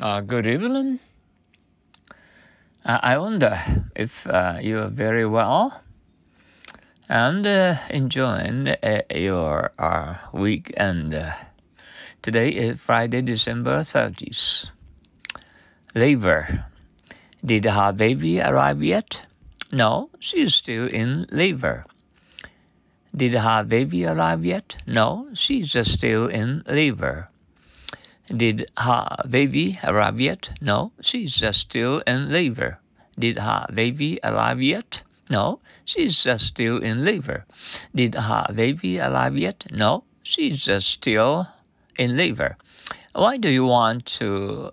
Uh, good evening. Uh, I wonder if uh, you are very well and uh, enjoying uh, your weekend. Today is Friday, December 30th. Labor. Did her baby arrive yet? No, she is still in labor. Did her baby arrive yet? No, she's still in labor. Did her baby arrive yet? No, she's still in labor. Did her baby arrive yet? No, she's still in labor. Did her baby arrive yet? No, she's still in labor. Why do you want to?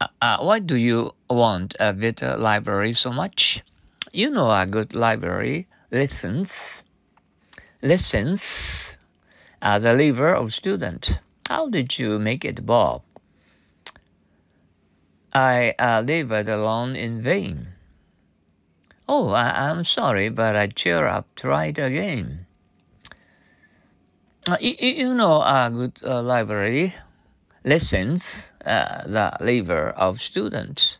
Uh, uh, why do you want a better library so much? You know a good library listens listens as a lever of student. How did you make it, Bob? I uh, labored alone in vain. Oh, I, am sorry, but I cheer up, try it again. Uh, you, you, know a good uh, library lessens uh, the labor of students.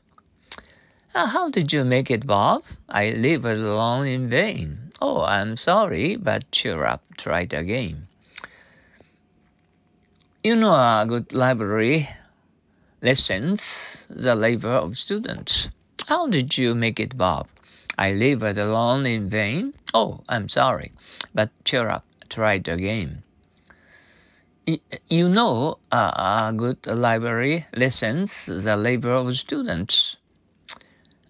Uh, how did you make it, Bob? I labored alone in vain. Oh, I'm sorry, but cheer up, try it again. You know a good library lessens the labor of students. How did you make it, Bob? I labored alone in vain. Oh, I'm sorry, but cheer up, try it again. You know, a good library lessens the labor of students.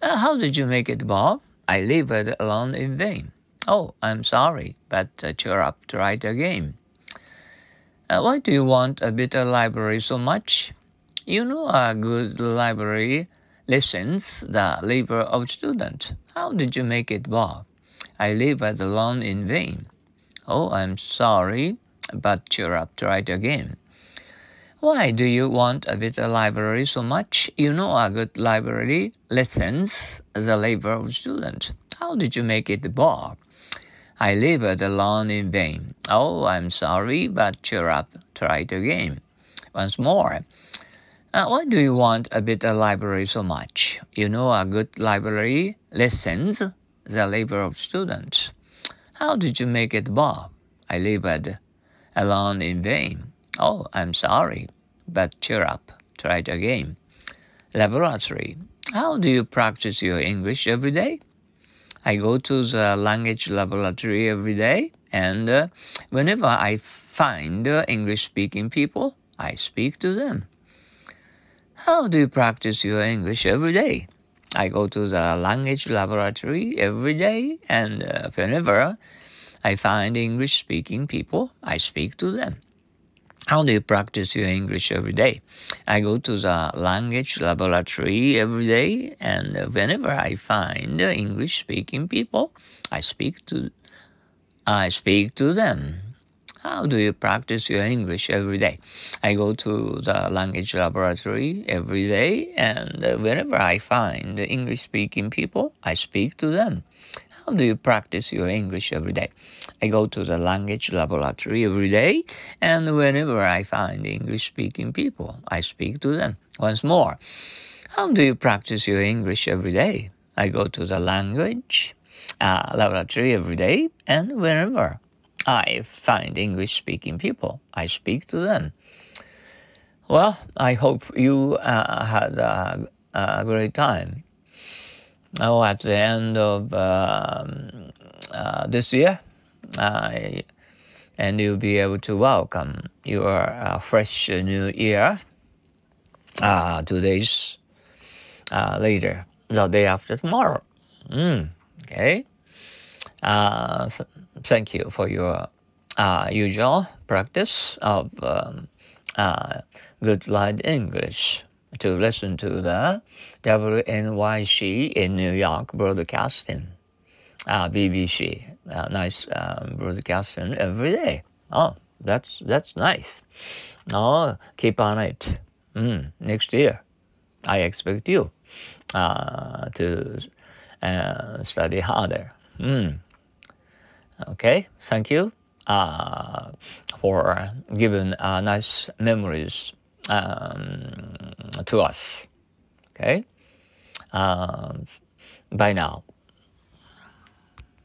Uh, how did you make it, Bob? I labored alone in vain. Oh, I'm sorry, but uh, cheer up, try it again. Uh, why do you want a better library so much? You know a good library lessens the labor of students. How did you make it, Bob? I labored alone in vain. Oh, I'm sorry, but cheer up, try it again. Why do you want a better library so much? You know a good library lessens the labor of students. How did you make it, Bob? I labored alone in vain. Oh, I'm sorry, but cheer up, try it again. Once more. Uh, why do you want a better library so much? You know a good library lessens the labor of students. How did you make it, Bob? I labored alone in vain. Oh, I'm sorry, but cheer up, try it again. Laboratory. How do you practice your English every day? I go to the language laboratory every day, and uh, whenever I find uh, English speaking people, I speak to them. How do you practice your English every day? I go to the language laboratory every day, and uh, whenever I find English speaking people, I speak to them. How do you practice your English every day? I go to the language laboratory every day, and whenever I find English speaking people, I speak to I speak to them. How do you practice your English every day? I go to the language laboratory every day, and whenever I find English speaking people, I speak to them. How do you practice your English every day? I go to the language laboratory every day, and whenever I find English speaking people, I speak to them. Once more, how do you practice your English every day? I go to the language uh, laboratory every day, and whenever I find English speaking people, I speak to them. Well, I hope you uh, had a, a great time oh, at the end of um, uh, this year, I, and you'll be able to welcome your uh, fresh new year uh, two days uh, later, the day after tomorrow. Mm, okay. Uh, thank you for your uh, usual practice of um, good light English to listen to the WNYC in New York broadcasting, uh, BBC, uh, nice um, broadcasting every day. Oh, that's that's nice. Oh, keep on it. Mm, next year, I expect you uh, to uh, study harder. Mm. Okay, thank you uh, for giving uh, nice memories um, to us. Okay? Uh, bye now.